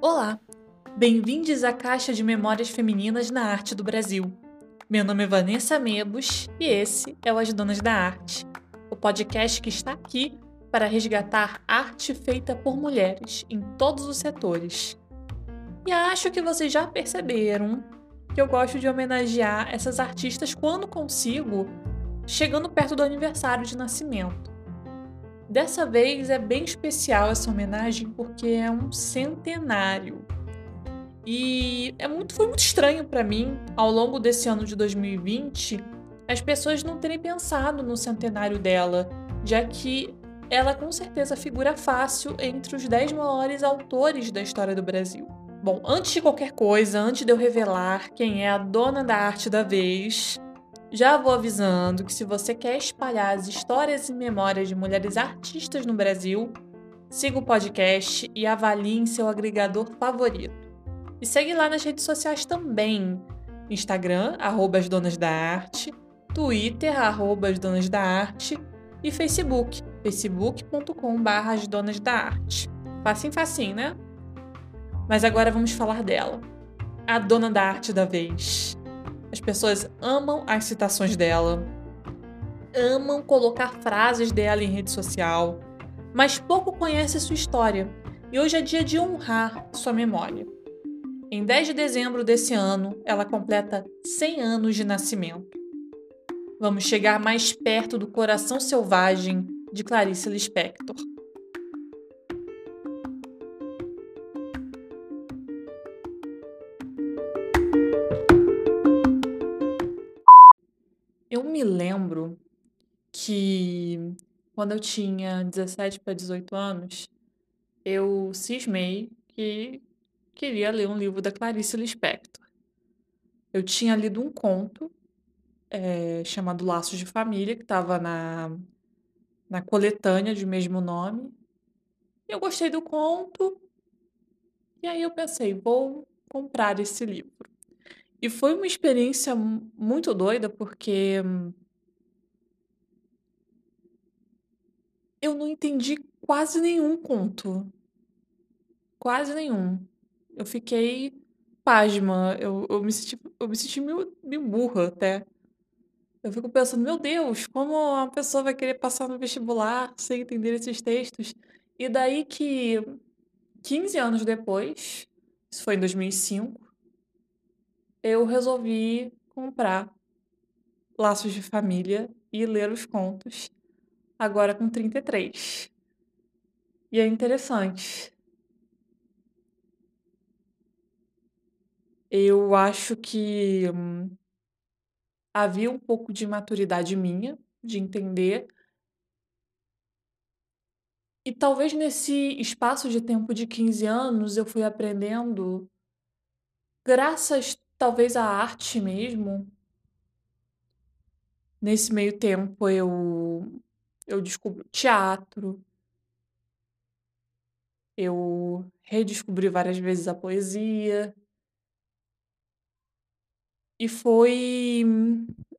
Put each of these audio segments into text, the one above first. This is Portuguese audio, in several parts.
Olá, bem-vindos à Caixa de Memórias Femininas na Arte do Brasil. Meu nome é Vanessa Mebos e esse é o As Donas da Arte, o podcast que está aqui para resgatar arte feita por mulheres em todos os setores. E acho que vocês já perceberam que eu gosto de homenagear essas artistas quando consigo, chegando perto do aniversário de nascimento. Dessa vez é bem especial essa homenagem porque é um centenário. E é muito, foi muito estranho para mim, ao longo desse ano de 2020, as pessoas não terem pensado no centenário dela, já que ela com certeza figura fácil entre os 10 maiores autores da história do Brasil. Bom, antes de qualquer coisa, antes de eu revelar quem é a dona da arte da vez, já vou avisando que se você quer espalhar as histórias e memórias de mulheres artistas no Brasil, siga o podcast e avalie em seu agregador favorito. E segue lá nas redes sociais também. Instagram, arroba as donas da arte, Twitter, arroba as donas da arte e Facebook, facebook.com as donas da arte. Facinho, facinho, né? Mas agora vamos falar dela. A dona da arte da vez. As pessoas amam as citações dela, amam colocar frases dela em rede social, mas pouco conhece sua história. E hoje é dia de honrar sua memória. Em 10 de dezembro desse ano, ela completa 100 anos de nascimento. Vamos chegar mais perto do coração selvagem de Clarice Lispector. Me lembro que quando eu tinha 17 para 18 anos, eu cismei que queria ler um livro da Clarice Lispector. Eu tinha lido um conto é, chamado Laços de Família, que estava na, na coletânea de mesmo nome. Eu gostei do conto, e aí eu pensei, vou comprar esse livro. E foi uma experiência muito doida, porque eu não entendi quase nenhum conto. Quase nenhum. Eu fiquei pasma. Eu, eu me senti, eu me senti meio, meio burra até. Eu fico pensando, meu Deus, como uma pessoa vai querer passar no vestibular sem entender esses textos? E daí que 15 anos depois, isso foi em 2005, eu resolvi comprar Laços de Família e ler os contos, agora com 33. E é interessante. Eu acho que hum, havia um pouco de maturidade minha, de entender. E talvez nesse espaço de tempo de 15 anos eu fui aprendendo, graças Talvez a arte mesmo. Nesse meio tempo eu eu descubro teatro. Eu redescobri várias vezes a poesia. E foi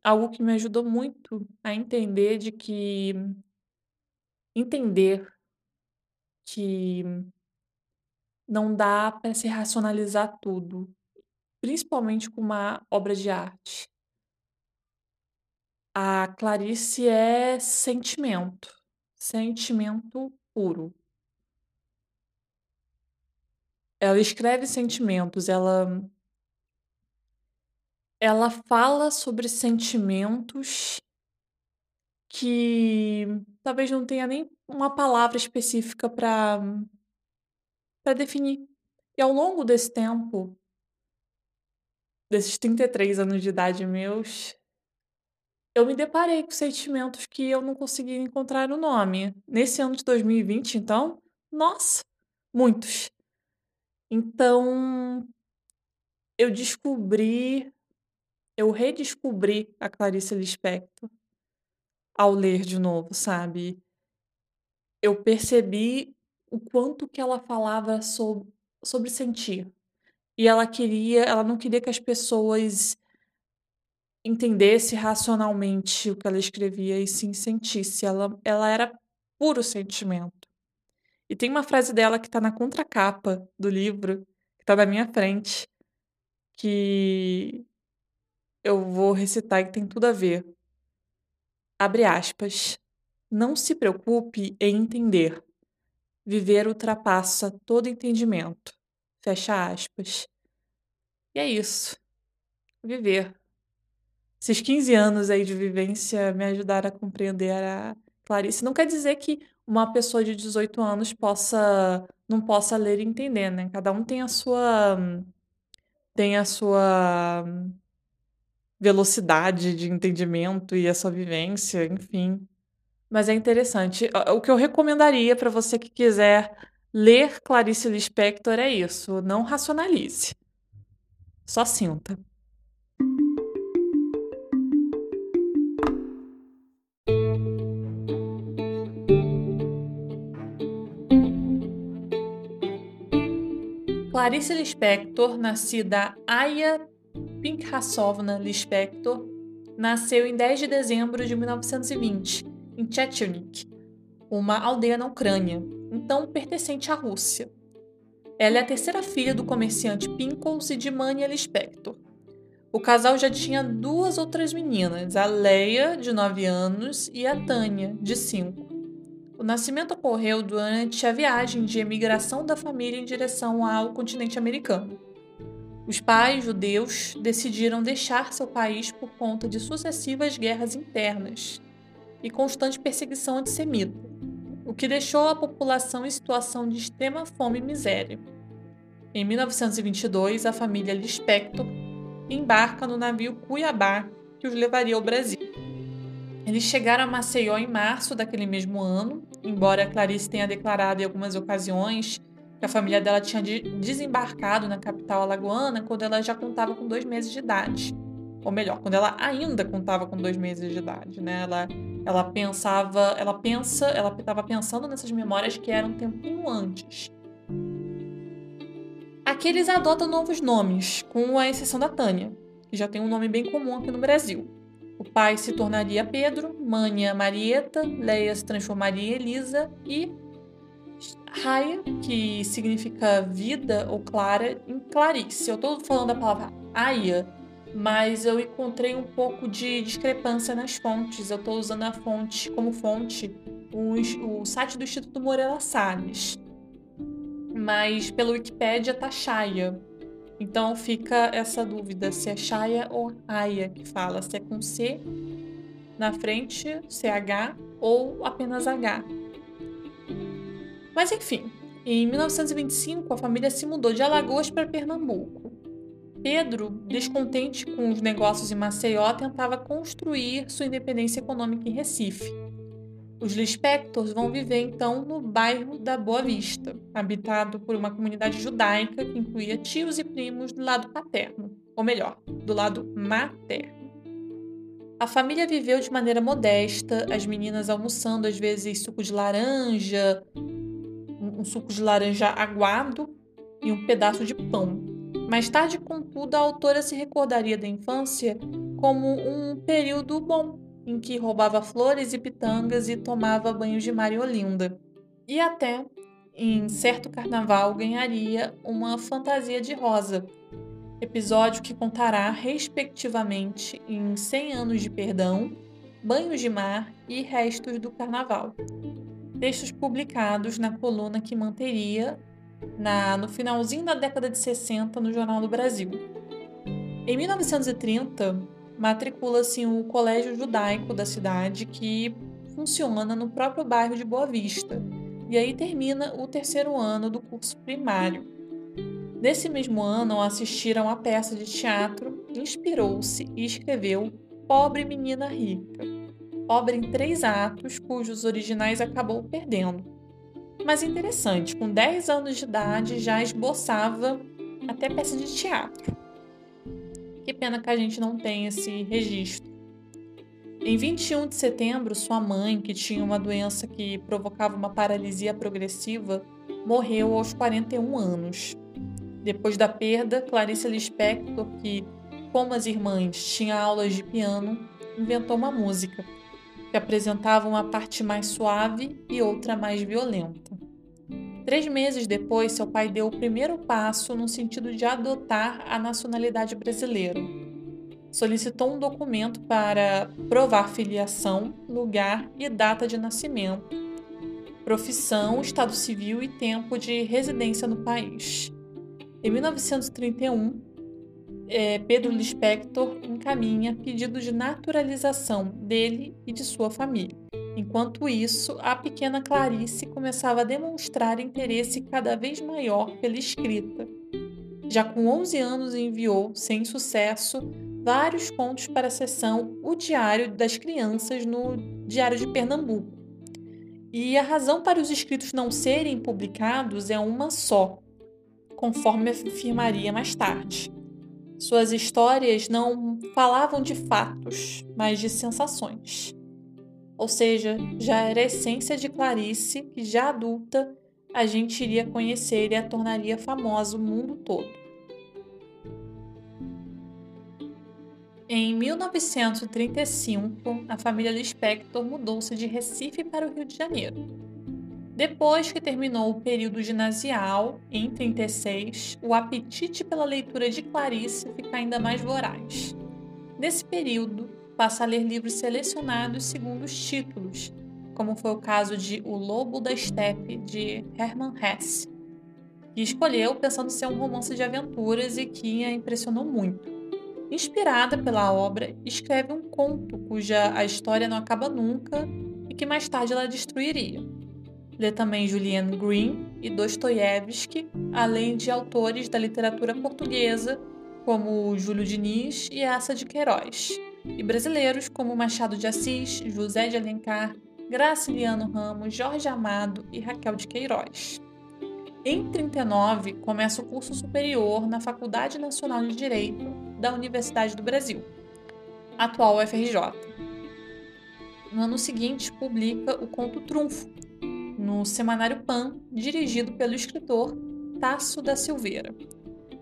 algo que me ajudou muito a entender de que entender que não dá para se racionalizar tudo principalmente com uma obra de arte. A Clarice é sentimento, sentimento puro. Ela escreve sentimentos, ela ela fala sobre sentimentos que talvez não tenha nem uma palavra específica para para definir. E ao longo desse tempo, desses 33 anos de idade meus, eu me deparei com sentimentos que eu não conseguia encontrar o nome. Nesse ano de 2020, então, nossa, muitos. Então, eu descobri, eu redescobri a Clarice Lispector ao ler de novo, sabe? Eu percebi o quanto que ela falava sobre, sobre sentir, e ela queria ela não queria que as pessoas entendesse racionalmente o que ela escrevia e sim sentisse. Ela, ela era puro sentimento. E tem uma frase dela que está na contracapa do livro, que está na minha frente, que eu vou recitar e tem tudo a ver. Abre aspas. Não se preocupe em entender. Viver ultrapassa todo entendimento. Fecha aspas. E é isso. Viver. Esses 15 anos aí de vivência me ajudaram a compreender a Clarice. Não quer dizer que uma pessoa de 18 anos possa não possa ler e entender, né? Cada um tem a sua tem a sua velocidade de entendimento e a sua vivência, enfim. Mas é interessante. O que eu recomendaria para você que quiser ler Clarice Lispector é isso, não racionalize. Só sinta. Clarice Lispector, nascida Aya Pinkhasovna Lispector, nasceu em 10 de dezembro de 1920, em Chechenik, uma aldeia na Ucrânia, então pertencente à Rússia. Ela é a terceira filha do comerciante Pinkles e de Mania Lispector. O casal já tinha duas outras meninas, a Leia, de 9 anos, e a Tânia, de 5. O nascimento ocorreu durante a viagem de emigração da família em direção ao continente americano. Os pais judeus decidiram deixar seu país por conta de sucessivas guerras internas e constante perseguição antissemita, o que deixou a população em situação de extrema fome e miséria. Em 1922, a família Lispector embarca no navio Cuiabá, que os levaria ao Brasil. Eles chegaram a Maceió em março daquele mesmo ano, embora Clarice tenha declarado em algumas ocasiões que a família dela tinha desembarcado na capital alagoana quando ela já contava com dois meses de idade. Ou melhor, quando ela ainda contava com dois meses de idade, né? Ela, ela pensava, ela pensa, ela estava pensando nessas memórias que eram um tempinho antes. Aqui eles adotam novos nomes, com a exceção da Tânia, que já tem um nome bem comum aqui no Brasil. O pai se tornaria Pedro, Mânia Marieta, Leia se transformaria em Elisa e Raia, que significa vida ou clara, em Clarice. Eu estou falando a palavra Aya, mas eu encontrei um pouco de discrepância nas fontes. Eu estou usando a fonte como fonte o, o site do Instituto Moreira Salles. Mas pelo Wikipedia tá Chaya. Então fica essa dúvida se é Chaya ou Aya que fala, se é com C na frente, CH ou apenas H. Mas enfim, em 1925 a família se mudou de Alagoas para Pernambuco. Pedro, descontente com os negócios em Maceió, tentava construir sua independência econômica em Recife. Os Lispectors vão viver então no bairro da Boa Vista, habitado por uma comunidade judaica que incluía tios e primos do lado paterno, ou melhor, do lado materno. A família viveu de maneira modesta, as meninas almoçando às vezes suco de laranja, um suco de laranja aguado e um pedaço de pão. Mais tarde, contudo, a autora se recordaria da infância como um período bom em que roubava flores e pitangas e tomava banhos de mar e Olinda. E até, em certo carnaval, ganharia uma fantasia de rosa, episódio que contará, respectivamente, em 100 anos de perdão, banhos de mar e restos do carnaval. Textos publicados na coluna que manteria na, no finalzinho da década de 60 no Jornal do Brasil. Em 1930, matricula-se o Colégio Judaico da cidade, que funciona no próprio bairro de Boa Vista, e aí termina o terceiro ano do curso primário. Nesse mesmo ano, ao assistir a uma peça de teatro, inspirou-se e escreveu Pobre Menina Rica, obra em três atos cujos originais acabou perdendo. Mas interessante, com 10 anos de idade já esboçava até peça de teatro. Que pena que a gente não tem esse registro. Em 21 de setembro, sua mãe, que tinha uma doença que provocava uma paralisia progressiva, morreu aos 41 anos. Depois da perda, Clarice Lispector, que como as irmãs tinha aulas de piano, inventou uma música que apresentava uma parte mais suave e outra mais violenta. Três meses depois, seu pai deu o primeiro passo no sentido de adotar a nacionalidade brasileira. Solicitou um documento para provar filiação, lugar e data de nascimento, profissão, estado civil e tempo de residência no país. Em 1931, é, Pedro Lispector encaminha pedido de naturalização dele e de sua família. Enquanto isso, a pequena Clarice começava a demonstrar interesse cada vez maior pela escrita. Já com 11 anos, enviou, sem sucesso, vários contos para a seção O Diário das Crianças no Diário de Pernambuco. E a razão para os escritos não serem publicados é uma só, conforme afirmaria mais tarde. Suas histórias não falavam de fatos, mas de sensações. Ou seja, já era a essência de Clarice que, já adulta, a gente iria conhecer e a tornaria famosa o mundo todo. Em 1935, a família Lispector mudou-se de Recife para o Rio de Janeiro. Depois que terminou o período ginasial, em 36, o apetite pela leitura de Clarice fica ainda mais voraz. Nesse período, passa a ler livros selecionados segundo os títulos, como foi o caso de O Lobo da Steppe, de Hermann Hesse, que escolheu pensando ser um romance de aventuras e que a impressionou muito. Inspirada pela obra, escreve um conto cuja a história não acaba nunca e que mais tarde ela destruiria. Lê também Julian Green e Dostoiévski, além de autores da literatura portuguesa como Júlio Diniz e Essa de Queiroz e brasileiros como Machado de Assis, José de Alencar, Graciliano Ramos, Jorge Amado e Raquel de Queiroz. Em 39, começa o curso superior na Faculdade Nacional de Direito da Universidade do Brasil, atual UFRJ. No ano seguinte, publica o conto Trunfo, no Semanário Pan, dirigido pelo escritor Tasso da Silveira.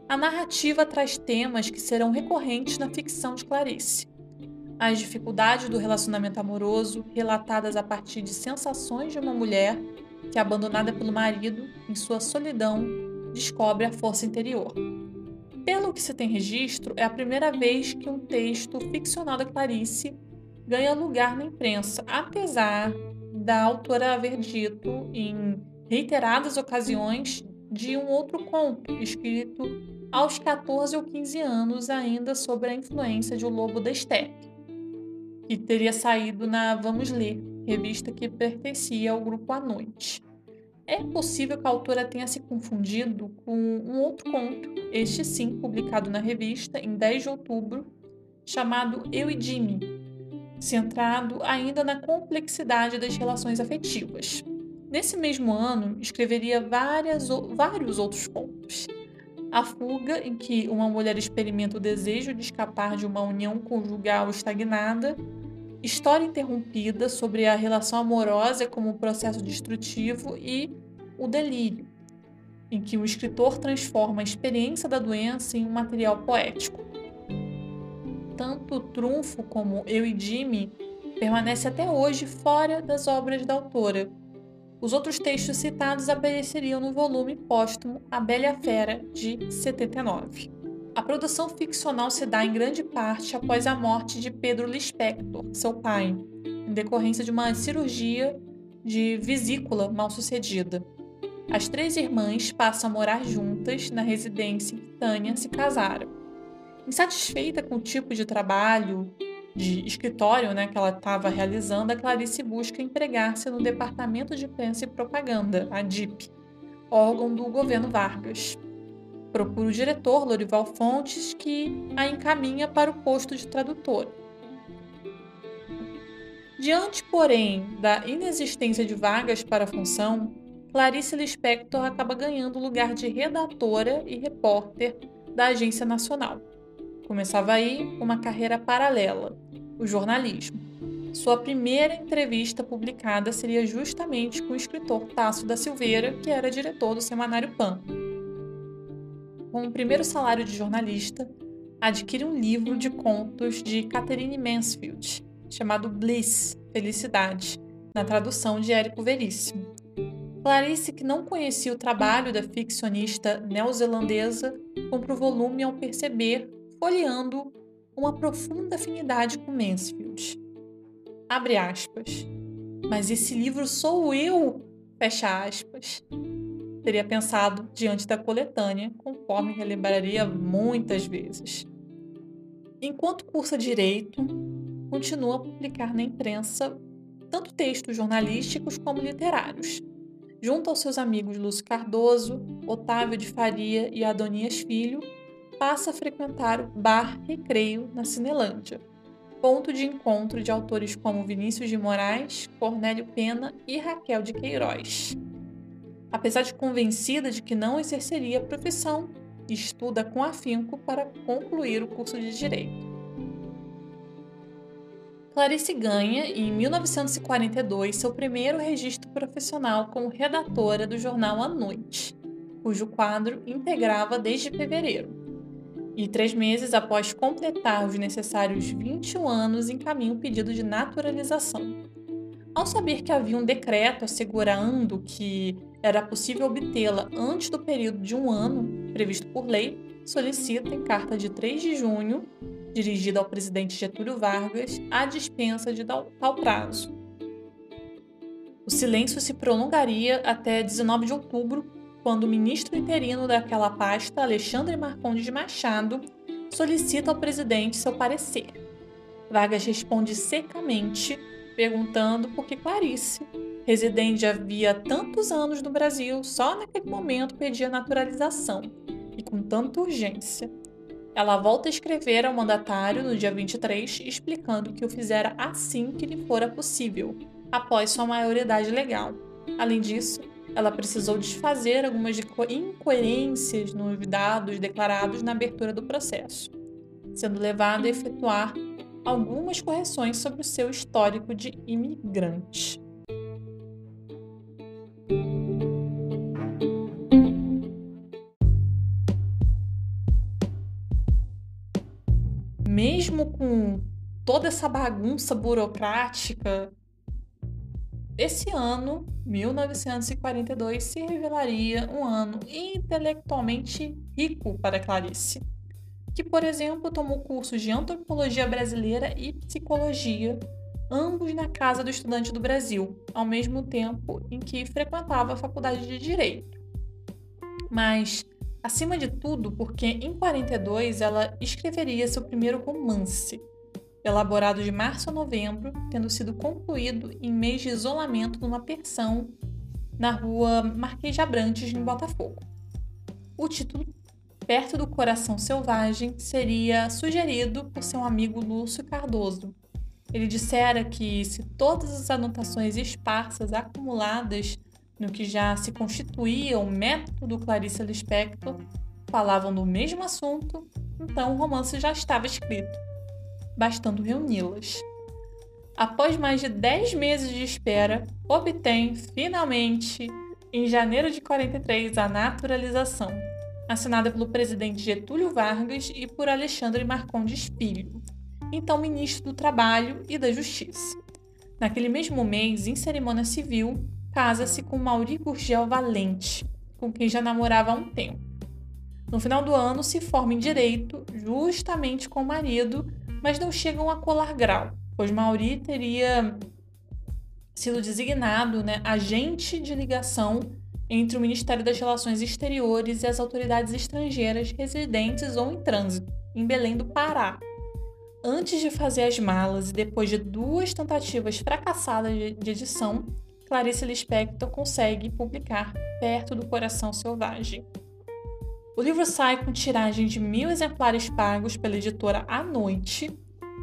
A narrativa traz temas que serão recorrentes na ficção de Clarice, as dificuldades do relacionamento amoroso, relatadas a partir de sensações de uma mulher que, abandonada pelo marido, em sua solidão, descobre a força interior. Pelo que se tem registro, é a primeira vez que um texto ficcional da Clarice ganha lugar na imprensa, apesar da autora haver dito em reiteradas ocasiões de um outro conto escrito aos 14 ou 15 anos, ainda sobre a influência de O Lobo da Steppe que teria saído na Vamos Ler, revista que pertencia ao grupo à noite. É possível que a autora tenha se confundido com um outro conto, este sim, publicado na revista em 10 de outubro, chamado Eu e Jimmy, centrado ainda na complexidade das relações afetivas. Nesse mesmo ano, escreveria várias, vários outros contos. A fuga, em que uma mulher experimenta o desejo de escapar de uma união conjugal estagnada, História interrompida sobre a relação amorosa como processo destrutivo e o delírio, em que o escritor transforma a experiência da doença em um material poético. Tanto Trunfo como Eu e Jimmy permanece até hoje fora das obras da autora, os outros textos citados apareceriam no volume póstumo A Bela Fera, de 79. A produção ficcional se dá em grande parte após a morte de Pedro Lispector, seu pai, em decorrência de uma cirurgia de vesícula mal sucedida. As três irmãs passam a morar juntas na residência em que Tânia se casaram. Insatisfeita com o tipo de trabalho de escritório né, que ela estava realizando, a Clarice busca empregar-se no Departamento de Imprensa e Propaganda, a DIP, órgão do governo Vargas. Procura o diretor, Lorival Fontes, que a encaminha para o posto de tradutor. Diante, porém, da inexistência de vagas para a função, Clarice Lispector acaba ganhando o lugar de redatora e repórter da Agência Nacional. Começava aí uma carreira paralela, o jornalismo. Sua primeira entrevista publicada seria justamente com o escritor Tasso da Silveira, que era diretor do semanário Pan. Com o primeiro salário de jornalista, adquire um livro de contos de Catherine Mansfield, chamado Bliss, Felicidade, na tradução de Érico Veríssimo. Clarice, que não conhecia o trabalho da ficcionista neozelandesa, compra o volume ao perceber, folheando, uma profunda afinidade com Mansfield. Abre aspas. Mas esse livro sou eu! Fecha aspas. Teria pensado diante da coletânea, conforme relembraria muitas vezes. Enquanto cursa direito, continua a publicar na imprensa tanto textos jornalísticos como literários. Junto aos seus amigos Lúcio Cardoso, Otávio de Faria e Adonias Filho, passa a frequentar o Bar Recreio na Cinelândia, ponto de encontro de autores como Vinícius de Moraes, Cornélio Pena e Raquel de Queiroz. Apesar de convencida de que não exerceria a profissão, estuda com afinco para concluir o curso de Direito. Clarice ganha, em 1942, seu primeiro registro profissional como redatora do jornal A Noite, cujo quadro integrava desde fevereiro e três meses após completar os necessários 21 anos, encaminha o pedido de naturalização. Ao saber que havia um decreto assegurando que era possível obtê-la antes do período de um ano previsto por lei, solicita em carta de 3 de junho, dirigida ao presidente Getúlio Vargas, a dispensa de tal prazo. O silêncio se prolongaria até 19 de outubro, quando o ministro interino daquela pasta, Alexandre Marcondes de Machado, solicita ao presidente seu parecer. Vargas responde secamente, perguntando por que Clarice, residente havia tantos anos no Brasil, só naquele momento pedia naturalização, e com tanta urgência. Ela volta a escrever ao mandatário no dia 23, explicando que o fizera assim que lhe fora possível, após sua maioridade legal. Além disso, ela precisou desfazer algumas incoerências nos dados declarados na abertura do processo, sendo levada a efetuar algumas correções sobre o seu histórico de imigrante. Mesmo com toda essa bagunça burocrática esse ano, 1942, se revelaria um ano intelectualmente rico para Clarice, que, por exemplo, tomou cursos de antropologia brasileira e psicologia, ambos na Casa do Estudante do Brasil, ao mesmo tempo em que frequentava a Faculdade de Direito. Mas, acima de tudo, porque em 42 ela escreveria seu primeiro romance, elaborado de março a novembro, tendo sido concluído em mês de isolamento numa pensão na rua Marquês de Abrantes, em Botafogo. O título, Perto do Coração Selvagem, seria sugerido por seu amigo Lúcio Cardoso. Ele dissera que se todas as anotações esparsas acumuladas no que já se constituía o método do Clarice Lispector falavam do mesmo assunto, então o romance já estava escrito bastando reuni-las. Após mais de 10 meses de espera, obtém, finalmente, em janeiro de 43, a naturalização, assinada pelo presidente Getúlio Vargas e por Alexandre Marcondes Filho, então ministro do Trabalho e da Justiça. Naquele mesmo mês, em cerimônia civil, casa-se com Mauri Gurgel Valente, com quem já namorava há um tempo. No final do ano, se forma em direito, justamente com o marido, mas não chegam a colar grau, pois Mauri teria sido designado né, agente de ligação entre o Ministério das Relações Exteriores e as autoridades estrangeiras residentes ou em trânsito, em Belém do Pará. Antes de fazer as malas e depois de duas tentativas fracassadas de edição, Clarice Lispector consegue publicar Perto do Coração Selvagem. O livro sai com tiragem de mil exemplares pagos pela editora À Noite,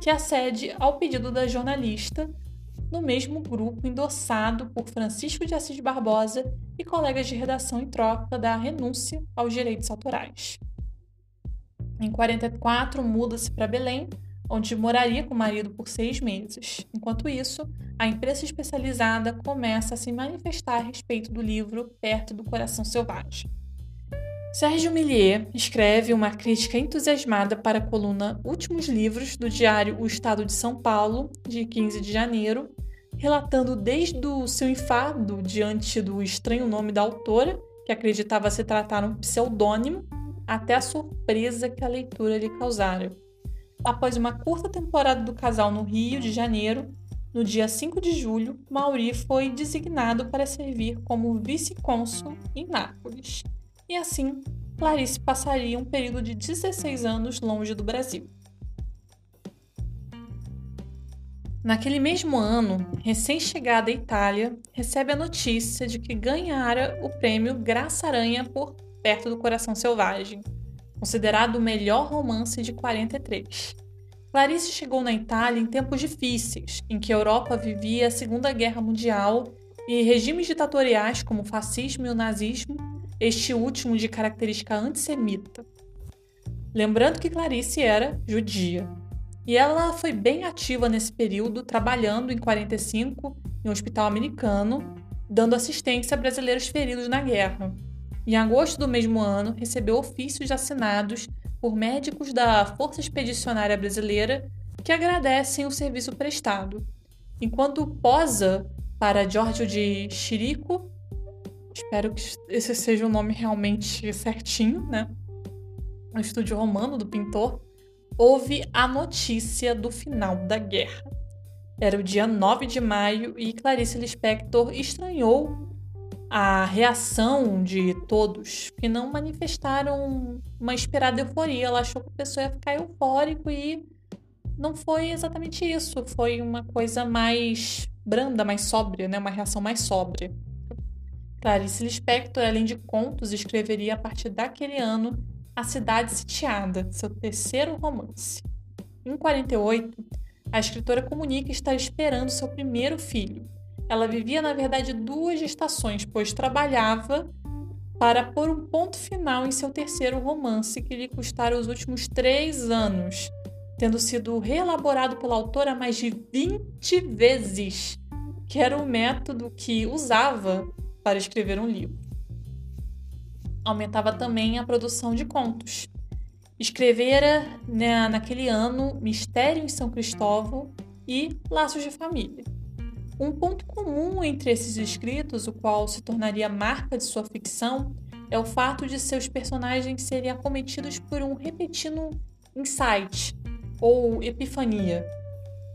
que acede ao pedido da jornalista, no mesmo grupo endossado por Francisco de Assis Barbosa e colegas de redação em troca da renúncia aos direitos autorais. Em 44, muda-se para Belém, onde moraria com o marido por seis meses. Enquanto isso, a imprensa especializada começa a se manifestar a respeito do livro Perto do Coração Selvagem. Sérgio Millier escreve uma crítica entusiasmada para a coluna Últimos Livros do diário O Estado de São Paulo, de 15 de janeiro, relatando desde o seu enfado diante do estranho nome da autora, que acreditava se tratar um pseudônimo, até a surpresa que a leitura lhe causara. Após uma curta temporada do casal no Rio de Janeiro, no dia 5 de julho, Mauri foi designado para servir como vice-cônsul em Nápoles. E assim, Clarice passaria um período de 16 anos longe do Brasil. Naquele mesmo ano, recém-chegada à Itália, recebe a notícia de que ganhara o prêmio Graça Aranha por Perto do Coração Selvagem, considerado o melhor romance de 43. Clarice chegou na Itália em tempos difíceis, em que a Europa vivia a Segunda Guerra Mundial e regimes ditatoriais como o fascismo e o nazismo, este último de característica antissemita. Lembrando que Clarice era judia. E ela foi bem ativa nesse período, trabalhando em 45 em um hospital americano, dando assistência a brasileiros feridos na guerra. Em agosto do mesmo ano, recebeu ofícios assinados por médicos da Força Expedicionária Brasileira que agradecem o serviço prestado, enquanto posa para Giorgio de Chirico, espero que esse seja o nome realmente certinho, né? O estúdio romano do pintor, houve a notícia do final da guerra. Era o dia 9 de maio e Clarice Lispector estranhou a reação de todos, que não manifestaram uma esperada euforia. Ela achou que a pessoa ia ficar eufórico e não foi exatamente isso. Foi uma coisa mais branda, mais sóbria, né? uma reação mais sóbria. Clarice Lispector, além de contos, escreveria a partir daquele ano a Cidade Sitiada, seu terceiro romance. Em 48, a escritora comunica estar esperando seu primeiro filho. Ela vivia, na verdade, duas gestações, pois trabalhava para pôr um ponto final em seu terceiro romance, que lhe custara os últimos três anos, tendo sido reelaborado pela autora mais de 20 vezes, que era o método que usava para escrever um livro aumentava também a produção de contos. Escrevera né, naquele ano Mistério em São Cristóvão e Laços de Família. Um ponto comum entre esses escritos, o qual se tornaria marca de sua ficção, é o fato de seus personagens serem acometidos por um repetido insight ou epifania,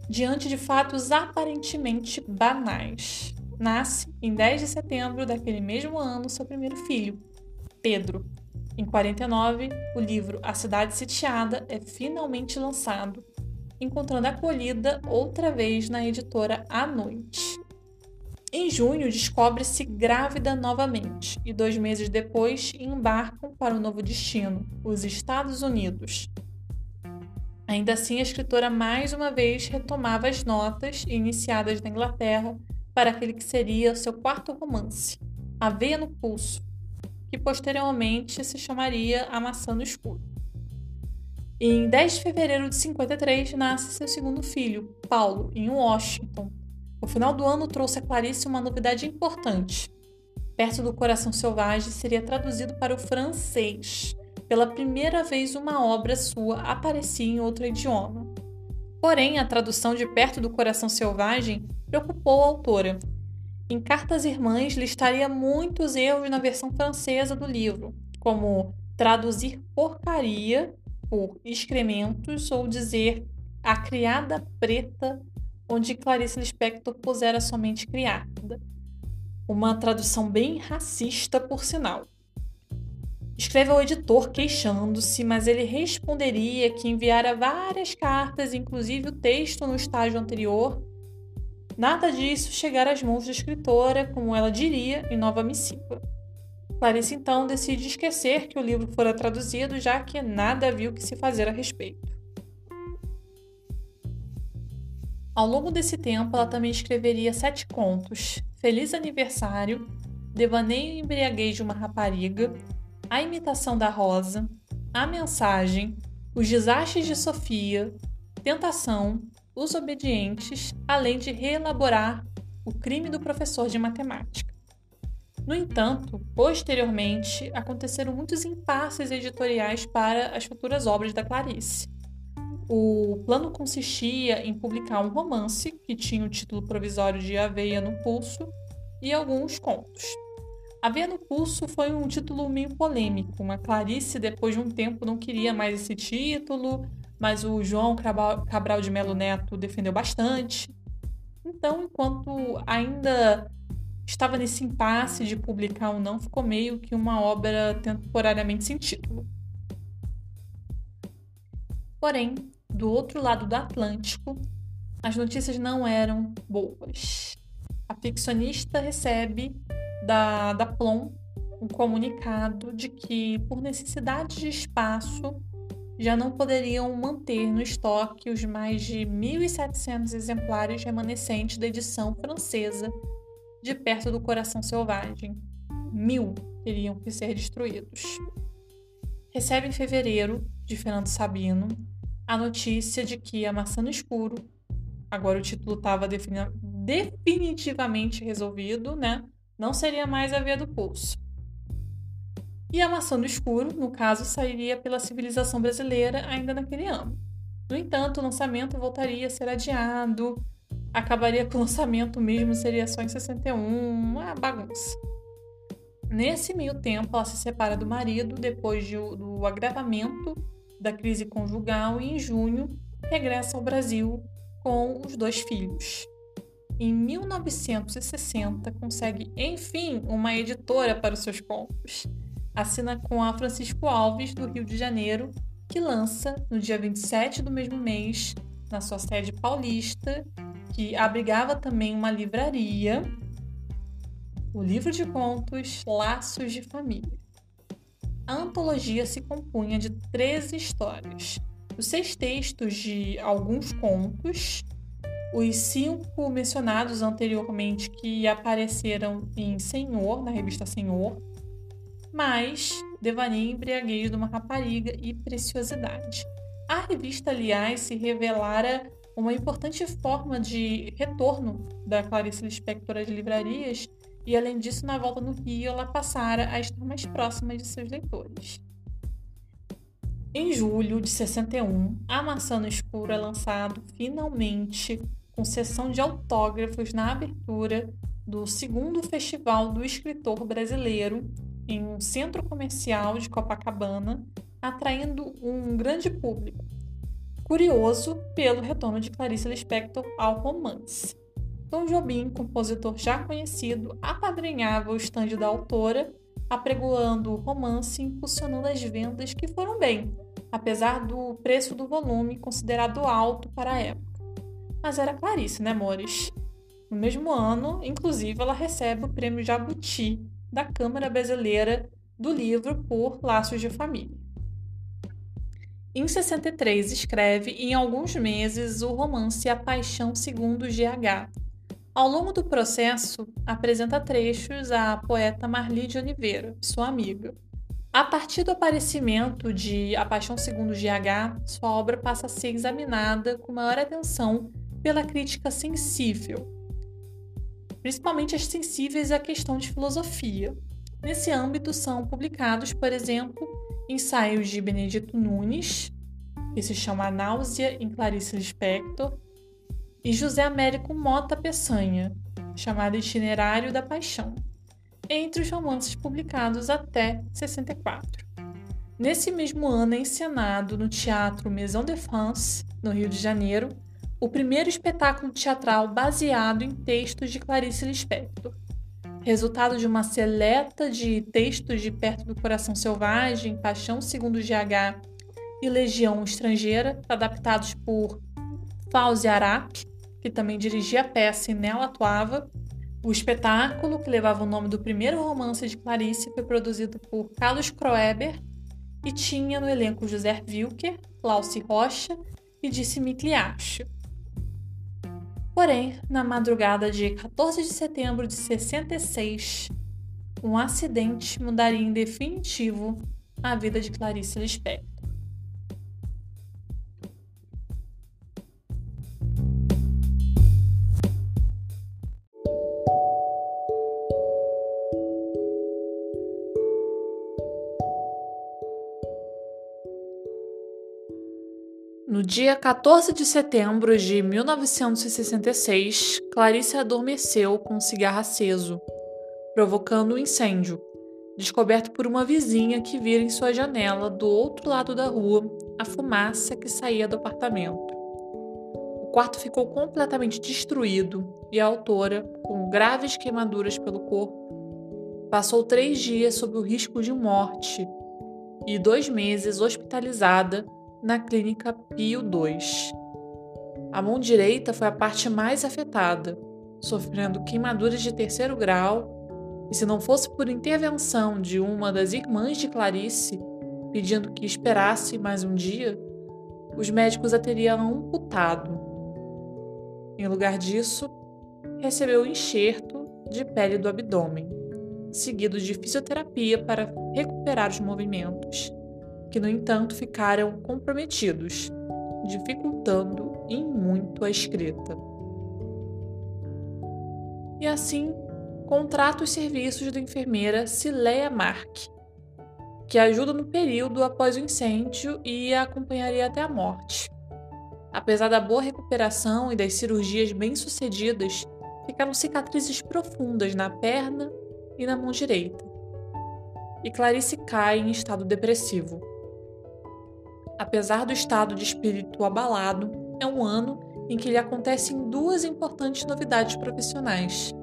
diante de fatos aparentemente banais. Nasce em 10 de setembro daquele mesmo ano seu primeiro filho, Pedro. Em 49, o livro A Cidade Sitiada é finalmente lançado, encontrando acolhida outra vez na editora À Noite. Em junho, descobre-se grávida novamente e dois meses depois embarcam para o um novo destino, os Estados Unidos. Ainda assim, a escritora mais uma vez retomava as notas iniciadas na Inglaterra para aquele que seria seu quarto romance, A Veia no Pulso, que posteriormente se chamaria A Maçã no Escuro. Em 10 de fevereiro de 53 nasce seu segundo filho, Paulo, em Washington. O final do ano trouxe a Clarice uma novidade importante. Perto do Coração Selvagem seria traduzido para o francês. Pela primeira vez, uma obra sua aparecia em outro idioma. Porém, a tradução de Perto do Coração Selvagem preocupou a autora, em Cartas Irmãs, listaria muitos erros na versão francesa do livro, como traduzir porcaria por excrementos ou dizer a criada preta, onde Clarice Lispector pusera somente criada. Uma tradução bem racista, por sinal. Escreve ao editor queixando-se, mas ele responderia que enviara várias cartas, inclusive o texto no estágio anterior, Nada disso chegar às mãos da escritora, como ela diria em nova missiva. Clarice então decide esquecer que o livro fora traduzido, já que nada viu que se fazer a respeito. Ao longo desse tempo, ela também escreveria sete contos: Feliz Aniversário, Devaneio e Embriaguez de uma Rapariga, A Imitação da Rosa, A Mensagem, Os Desastres de Sofia, Tentação, os obedientes, além de reelaborar o crime do professor de matemática. No entanto, posteriormente, aconteceram muitos impasses editoriais para as futuras obras da Clarice. O plano consistia em publicar um romance, que tinha o título provisório de Aveia no Pulso, e alguns contos. Aveia no Pulso foi um título meio polêmico. A Clarice, depois de um tempo, não queria mais esse título, mas o João Cabral de Melo Neto defendeu bastante. Então, enquanto ainda estava nesse impasse de publicar ou não, ficou meio que uma obra temporariamente sem título. Porém, do outro lado do Atlântico, as notícias não eram boas. A ficcionista recebe da, da Plum um comunicado de que, por necessidade de espaço, já não poderiam manter no estoque os mais de 1.700 exemplares remanescentes da edição francesa de perto do coração selvagem. Mil teriam que ser destruídos. Recebe em fevereiro, de Fernando Sabino, a notícia de que a maçã no escuro, agora o título estava definitivamente resolvido, né? Não seria mais a via do pulso. E a maçã no escuro, no caso, sairia pela civilização brasileira ainda naquele ano. No entanto, o lançamento voltaria a ser adiado acabaria com o lançamento mesmo, seria só em 61, uma bagunça. Nesse meio tempo, ela se separa do marido depois de, do agravamento da crise conjugal e em junho regressa ao Brasil com os dois filhos. Em 1960, consegue enfim uma editora para os seus contos. Assina com a Francisco Alves, do Rio de Janeiro, que lança, no dia 27 do mesmo mês, na sua sede paulista, que abrigava também uma livraria, o livro de contos Laços de Família. A antologia se compunha de 13 histórias, os seis textos de alguns contos, os cinco mencionados anteriormente que apareceram em Senhor, na revista Senhor, mais Devaneio Embriaguez de uma Rapariga e Preciosidade. A revista, aliás, se revelara uma importante forma de retorno da Clarice Lispector às livrarias e, além disso, na volta no Rio, ela passara a estar mais próxima de seus leitores. Em julho de 61, A Maçã no Escuro é lançado finalmente com sessão de autógrafos na abertura do segundo Festival do Escritor Brasileiro em um centro comercial de Copacabana, atraindo um grande público curioso pelo retorno de Clarice Lispector ao romance. Tom Jobim, compositor já conhecido, apadrinhava o estande da autora, apregoando o romance e impulsionando as vendas que foram bem, apesar do preço do volume considerado alto para a época. Mas era Clarice, né, amores? No mesmo ano, inclusive, ela recebe o prêmio Jabuti da Câmara Brasileira do Livro por Laços de Família. Em 63, escreve, em alguns meses, o romance A Paixão Segundo GH. Ao longo do processo, apresenta trechos à poeta Marli de Oliveira, sua amiga. A partir do aparecimento de A Paixão Segundo GH, sua obra passa a ser examinada com maior atenção pela crítica sensível, principalmente as sensíveis à questão de filosofia. Nesse âmbito são publicados, por exemplo, ensaios de Benedito Nunes, que se chama Náusea em Clarice Lispector, e José Américo Mota Peçanha, chamado Itinerário da Paixão, entre os romances publicados até 64. Nesse mesmo ano é encenado no Teatro Maison de France, no Rio de Janeiro, o primeiro espetáculo teatral baseado em textos de Clarice Lispector resultado de uma seleta de textos de Perto do Coração Selvagem, Paixão segundo GH e Legião Estrangeira, adaptados por Fauzi Arap, que também dirigia a peça e nela atuava. O espetáculo, que levava o nome do primeiro romance de Clarice, foi produzido por Carlos Kroeber e tinha no elenco José Wilker, Glauci Rocha e Disse Migliaccio. Porém, na madrugada de 14 de setembro de 66, um acidente mudaria em definitivo a vida de Clarice Lispector. No dia 14 de setembro de 1966, Clarice adormeceu com um cigarro aceso, provocando um incêndio, descoberto por uma vizinha que vira em sua janela, do outro lado da rua, a fumaça que saía do apartamento. O quarto ficou completamente destruído e a autora, com graves queimaduras pelo corpo, passou três dias sob o risco de morte e dois meses hospitalizada na clínica Pio II. A mão direita foi a parte mais afetada, sofrendo queimaduras de terceiro grau, e se não fosse por intervenção de uma das irmãs de Clarice, pedindo que esperasse mais um dia, os médicos a teriam amputado. Em lugar disso, recebeu enxerto de pele do abdômen, seguido de fisioterapia para recuperar os movimentos que, no entanto, ficaram comprometidos, dificultando em muito a escrita. E assim, contrata os serviços da enfermeira Cileia Mark, que ajuda no período após o incêndio e a acompanharia até a morte. Apesar da boa recuperação e das cirurgias bem-sucedidas, ficaram cicatrizes profundas na perna e na mão direita. E Clarice cai em estado depressivo. Apesar do estado de espírito abalado, é um ano em que lhe acontecem duas importantes novidades profissionais.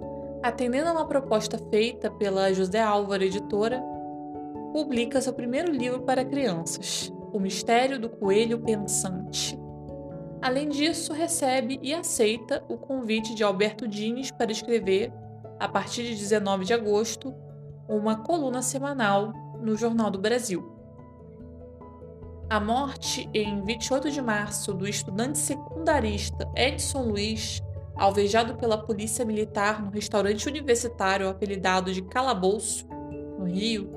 Atendendo a uma proposta feita pela José Álvaro Editora, publica seu primeiro livro para crianças, O Mistério do Coelho Pensante. Além disso, recebe e aceita o convite de Alberto Dines para escrever, a partir de 19 de agosto, uma coluna semanal no Jornal do Brasil. A morte em 28 de março do estudante secundarista Edson Luiz, alvejado pela polícia militar no restaurante universitário apelidado de Calabouço, no Rio,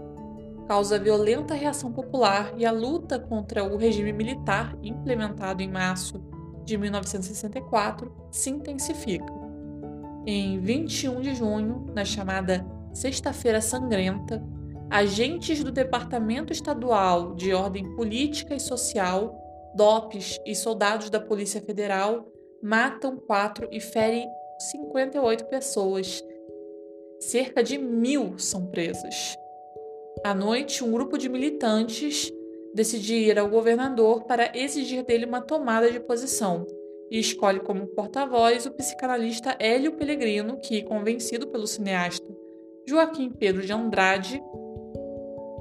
causa violenta reação popular e a luta contra o regime militar implementado em março de 1964 se intensifica. Em 21 de junho, na chamada Sexta-feira Sangrenta, agentes do Departamento Estadual de Ordem Política e Social, DOPS e soldados da Polícia Federal matam quatro e ferem 58 pessoas. Cerca de mil são presas. À noite, um grupo de militantes decide ir ao governador para exigir dele uma tomada de posição e escolhe como porta-voz o psicanalista Hélio Pellegrino, que, convencido pelo cineasta Joaquim Pedro de Andrade,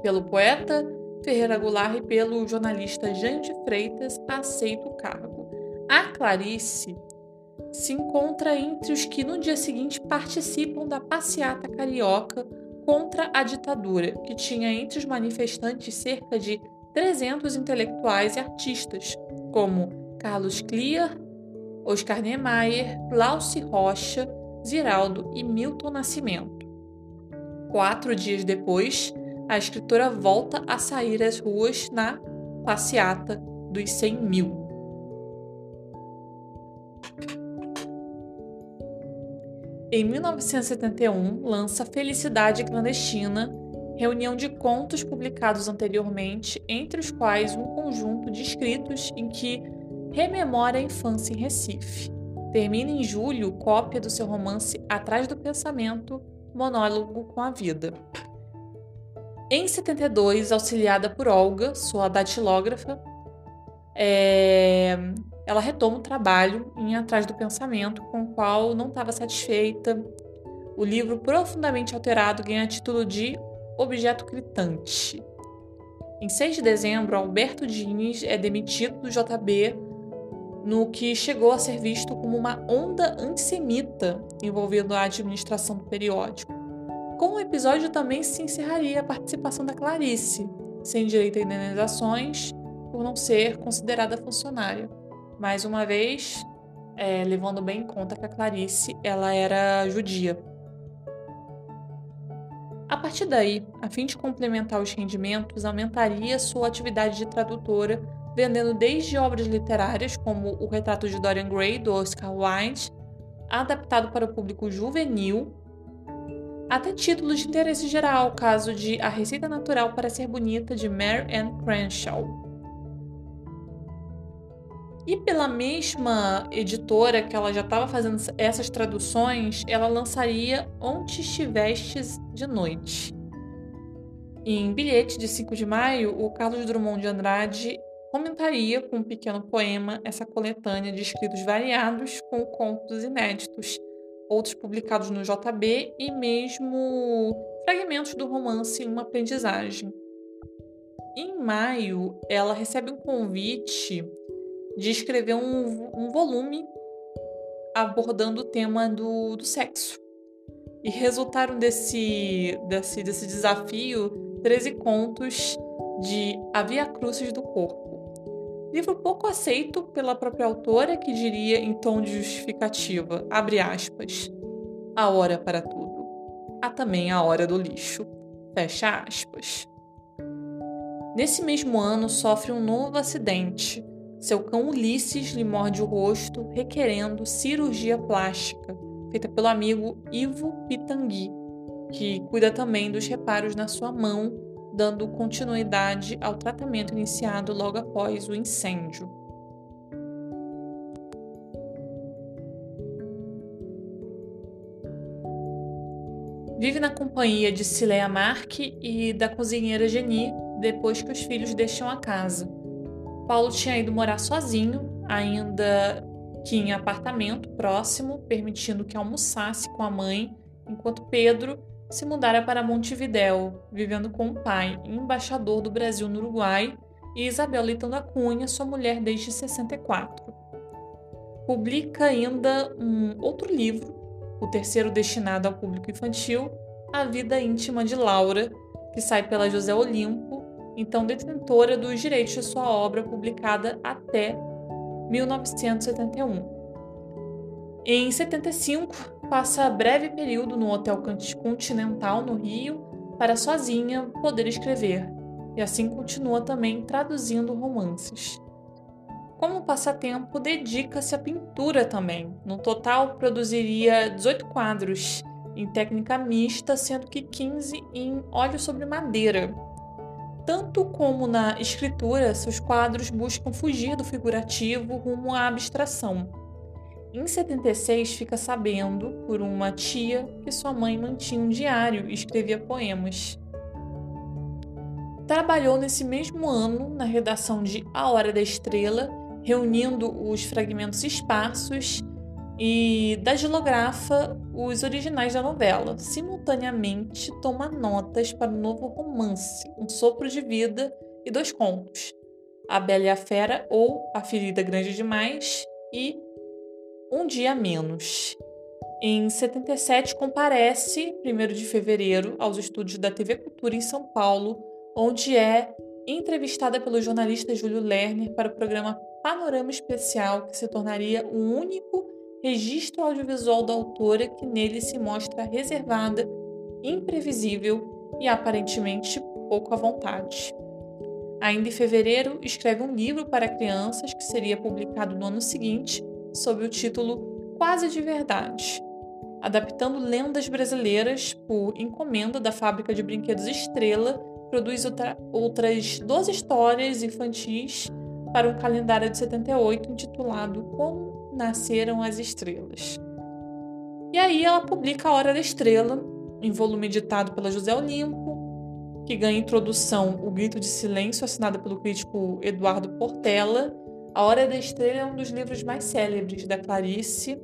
pelo poeta Ferreira Goulart e pelo jornalista Jante Freitas, aceita o cargo. A Clarice se encontra entre os que no dia seguinte participam da passeata carioca contra a ditadura, que tinha entre os manifestantes cerca de 300 intelectuais e artistas, como Carlos Clear, Oscar Niemeyer, Glauci Rocha, Ziraldo e Milton Nascimento. Quatro dias depois, a escritora volta a sair às ruas na passeata dos 100 mil. Em 1971, lança Felicidade Clandestina, reunião de contos publicados anteriormente, entre os quais um conjunto de escritos em que rememora a infância em Recife. Termina em julho cópia do seu romance Atrás do Pensamento, monólogo com a vida. Em 72, auxiliada por Olga, sua datilógrafa, é... ela retoma o trabalho em Atrás do Pensamento, com o qual não estava satisfeita. O livro, profundamente alterado, ganha título de Objeto Gritante. Em 6 de dezembro, Alberto Diniz é demitido do JB no que chegou a ser visto como uma onda antissemita envolvendo a administração do periódico. Com o episódio também se encerraria a participação da Clarice, sem direito a indenizações por não ser considerada funcionária. Mais uma vez, é, levando bem em conta que a Clarice ela era judia. A partir daí, a fim de complementar os rendimentos, aumentaria sua atividade de tradutora, vendendo desde obras literárias como O Retrato de Dorian Gray, do Oscar Wilde, adaptado para o público juvenil, até títulos de interesse geral, caso de A Receita Natural para Ser Bonita, de Mary Ann Crenshaw. E pela mesma editora que ela já estava fazendo essas traduções, ela lançaria Onde Estivestes de Noite. Em Bilhete de 5 de maio, o Carlos Drummond de Andrade comentaria com um pequeno poema essa coletânea de escritos variados com contos inéditos, outros publicados no JB e mesmo fragmentos do romance Uma Aprendizagem. Em maio, ela recebe um convite de escrever um, um volume abordando o tema do, do sexo. E resultaram desse, desse, desse desafio 13 contos de A Via Crucis do Corpo. Livro pouco aceito pela própria autora, que diria em tom de justificativa, abre aspas, a hora para tudo. Há também a hora do lixo. Fecha aspas. Nesse mesmo ano, sofre um novo acidente seu cão Ulisses lhe morde o rosto, requerendo cirurgia plástica, feita pelo amigo Ivo Pitangui, que cuida também dos reparos na sua mão, dando continuidade ao tratamento iniciado logo após o incêndio. Vive na companhia de Cileia Marque e da cozinheira Geni depois que os filhos deixam a casa. Paulo tinha ido morar sozinho, ainda que em apartamento próximo, permitindo que almoçasse com a mãe, enquanto Pedro se mudara para Montevidéu, vivendo com o pai, embaixador do Brasil no Uruguai, e Isabel da Cunha, sua mulher desde 64. Publica ainda um outro livro, o terceiro destinado ao público infantil, A Vida Íntima de Laura, que sai pela José Olimpo então detentora dos direitos de sua obra publicada até 1971. Em 75, passa breve período no Hotel Continental no Rio para sozinha poder escrever, e assim continua também traduzindo romances. Como passatempo, dedica-se à pintura também. No total, produziria 18 quadros em técnica mista, sendo que 15 em óleo sobre madeira, tanto como na escritura, seus quadros buscam fugir do figurativo rumo à abstração. Em 76, fica sabendo, por uma tia, que sua mãe mantinha um diário e escrevia poemas. Trabalhou nesse mesmo ano na redação de A Hora da Estrela, reunindo os fragmentos esparsos e dagilografa os originais da novela. Simultaneamente, toma notas para o novo romance, Um Sopro de Vida e dois contos, A Bela e a Fera ou A Ferida Grande Demais e Um Dia Menos. Em 77, comparece, 1 de fevereiro, aos estúdios da TV Cultura em São Paulo, onde é entrevistada pelo jornalista Júlio Lerner para o programa Panorama Especial, que se tornaria o único registro audiovisual da autora que nele se mostra reservada, imprevisível e aparentemente pouco à vontade. Ainda em fevereiro, escreve um livro para crianças que seria publicado no ano seguinte, sob o título Quase de Verdade, adaptando lendas brasileiras por encomenda da fábrica de brinquedos Estrela, produz outra, outras 12 histórias infantis para um calendário de 78 intitulado Como nasceram as estrelas. E aí ela publica A Hora da Estrela, em volume editado pela José Olimpo, que ganha introdução O Grito de Silêncio, assinada pelo crítico Eduardo Portela. A Hora da Estrela é um dos livros mais célebres da Clarice.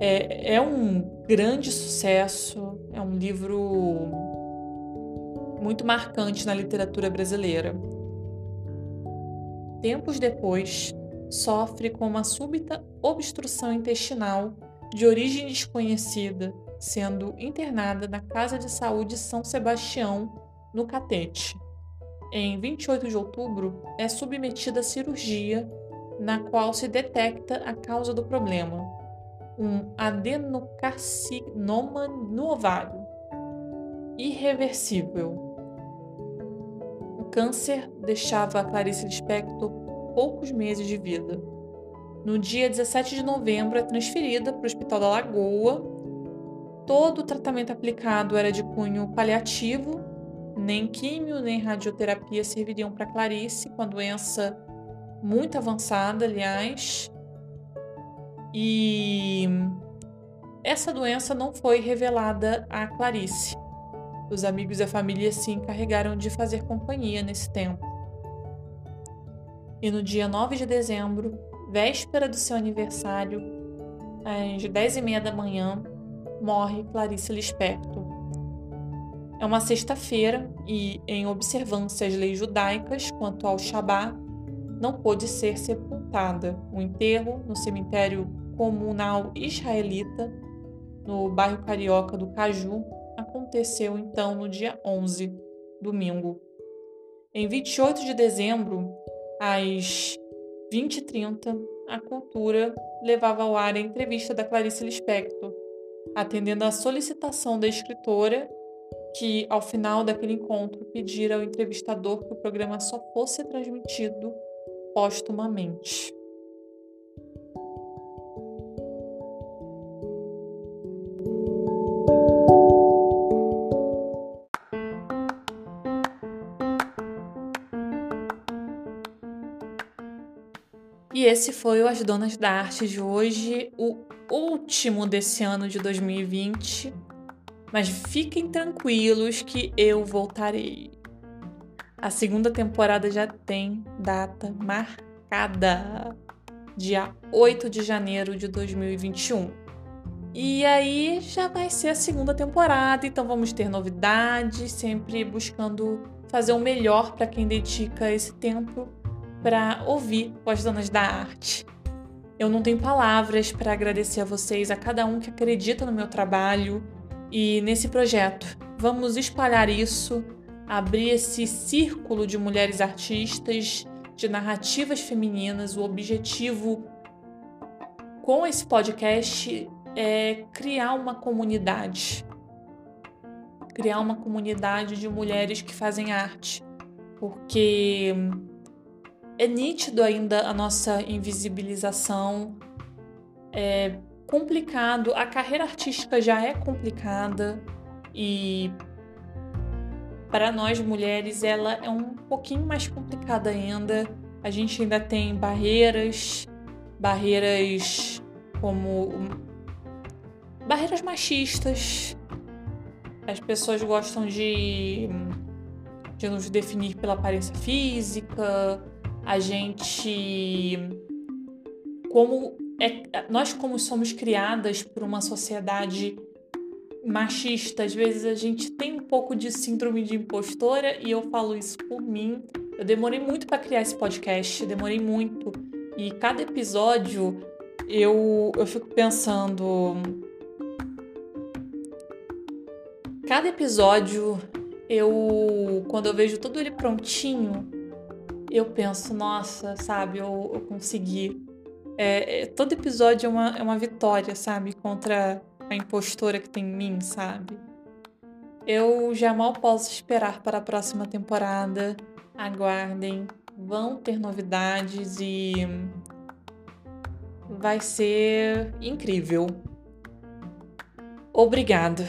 É, é um grande sucesso, é um livro muito marcante na literatura brasileira. Tempos depois, sofre com uma súbita obstrução intestinal de origem desconhecida, sendo internada na Casa de Saúde São Sebastião, no Catete. Em 28 de outubro, é submetida a cirurgia, na qual se detecta a causa do problema, um adenocarcinoma no ovário, irreversível. O câncer deixava a Clarice Lispector poucos meses de vida. No dia 17 de novembro, é transferida para o Hospital da Lagoa. Todo o tratamento aplicado era de cunho paliativo, nem químio nem radioterapia serviriam para Clarice com a doença muito avançada, aliás. E essa doença não foi revelada a Clarice. Os amigos e a família se encarregaram de fazer companhia nesse tempo. E no dia 9 de dezembro, véspera do seu aniversário, às 10 e meia da manhã, morre Clarice Lispector. É uma sexta-feira e, em observância às leis judaicas quanto ao Shabá, não pôde ser sepultada. O enterro no cemitério comunal israelita, no bairro carioca do Caju, aconteceu então no dia 11, domingo. Em 28 de dezembro, às 20h30, a Cultura levava ao ar a entrevista da Clarice Lispector, atendendo à solicitação da escritora, que, ao final daquele encontro, pedira ao entrevistador que o programa só fosse transmitido póstumamente. E esse foi o As Donas da Arte de hoje, o último desse ano de 2020. Mas fiquem tranquilos que eu voltarei. A segunda temporada já tem data marcada, dia 8 de janeiro de 2021. E aí já vai ser a segunda temporada, então vamos ter novidades, sempre buscando fazer o melhor para quem dedica esse tempo para ouvir as donas da arte. Eu não tenho palavras para agradecer a vocês, a cada um que acredita no meu trabalho e nesse projeto. Vamos espalhar isso, abrir esse círculo de mulheres artistas, de narrativas femininas. O objetivo com esse podcast é criar uma comunidade. Criar uma comunidade de mulheres que fazem arte. Porque é nítido ainda a nossa invisibilização. É complicado, a carreira artística já é complicada e para nós mulheres ela é um pouquinho mais complicada ainda. A gente ainda tem barreiras, barreiras como barreiras machistas. As pessoas gostam de de nos definir pela aparência física, a gente como é, nós como somos criadas por uma sociedade machista, às vezes a gente tem um pouco de síndrome de impostora e eu falo isso por mim. Eu demorei muito para criar esse podcast, demorei muito. E cada episódio eu eu fico pensando cada episódio eu quando eu vejo todo ele prontinho, eu penso, nossa, sabe, eu, eu consegui. É, é, todo episódio é uma, é uma vitória, sabe, contra a impostora que tem em mim, sabe? Eu já mal posso esperar para a próxima temporada. Aguardem, vão ter novidades e vai ser incrível. Obrigada.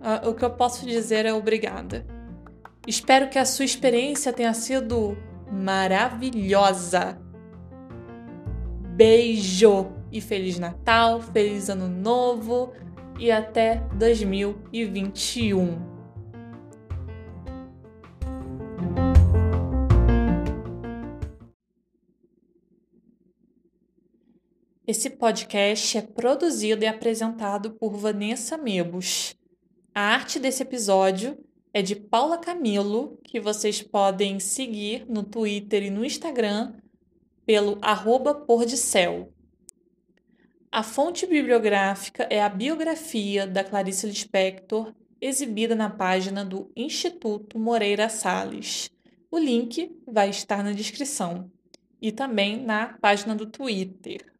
Ah, o que eu posso dizer é obrigada. Espero que a sua experiência tenha sido maravilhosa. Beijo e Feliz Natal, Feliz Ano Novo e até 2021. Esse podcast é produzido e apresentado por Vanessa Mebos. A arte desse episódio é de Paula Camilo, que vocês podem seguir no Twitter e no Instagram pelo arroba céu. A fonte bibliográfica é a biografia da Clarice Lispector, exibida na página do Instituto Moreira Salles. O link vai estar na descrição e também na página do Twitter.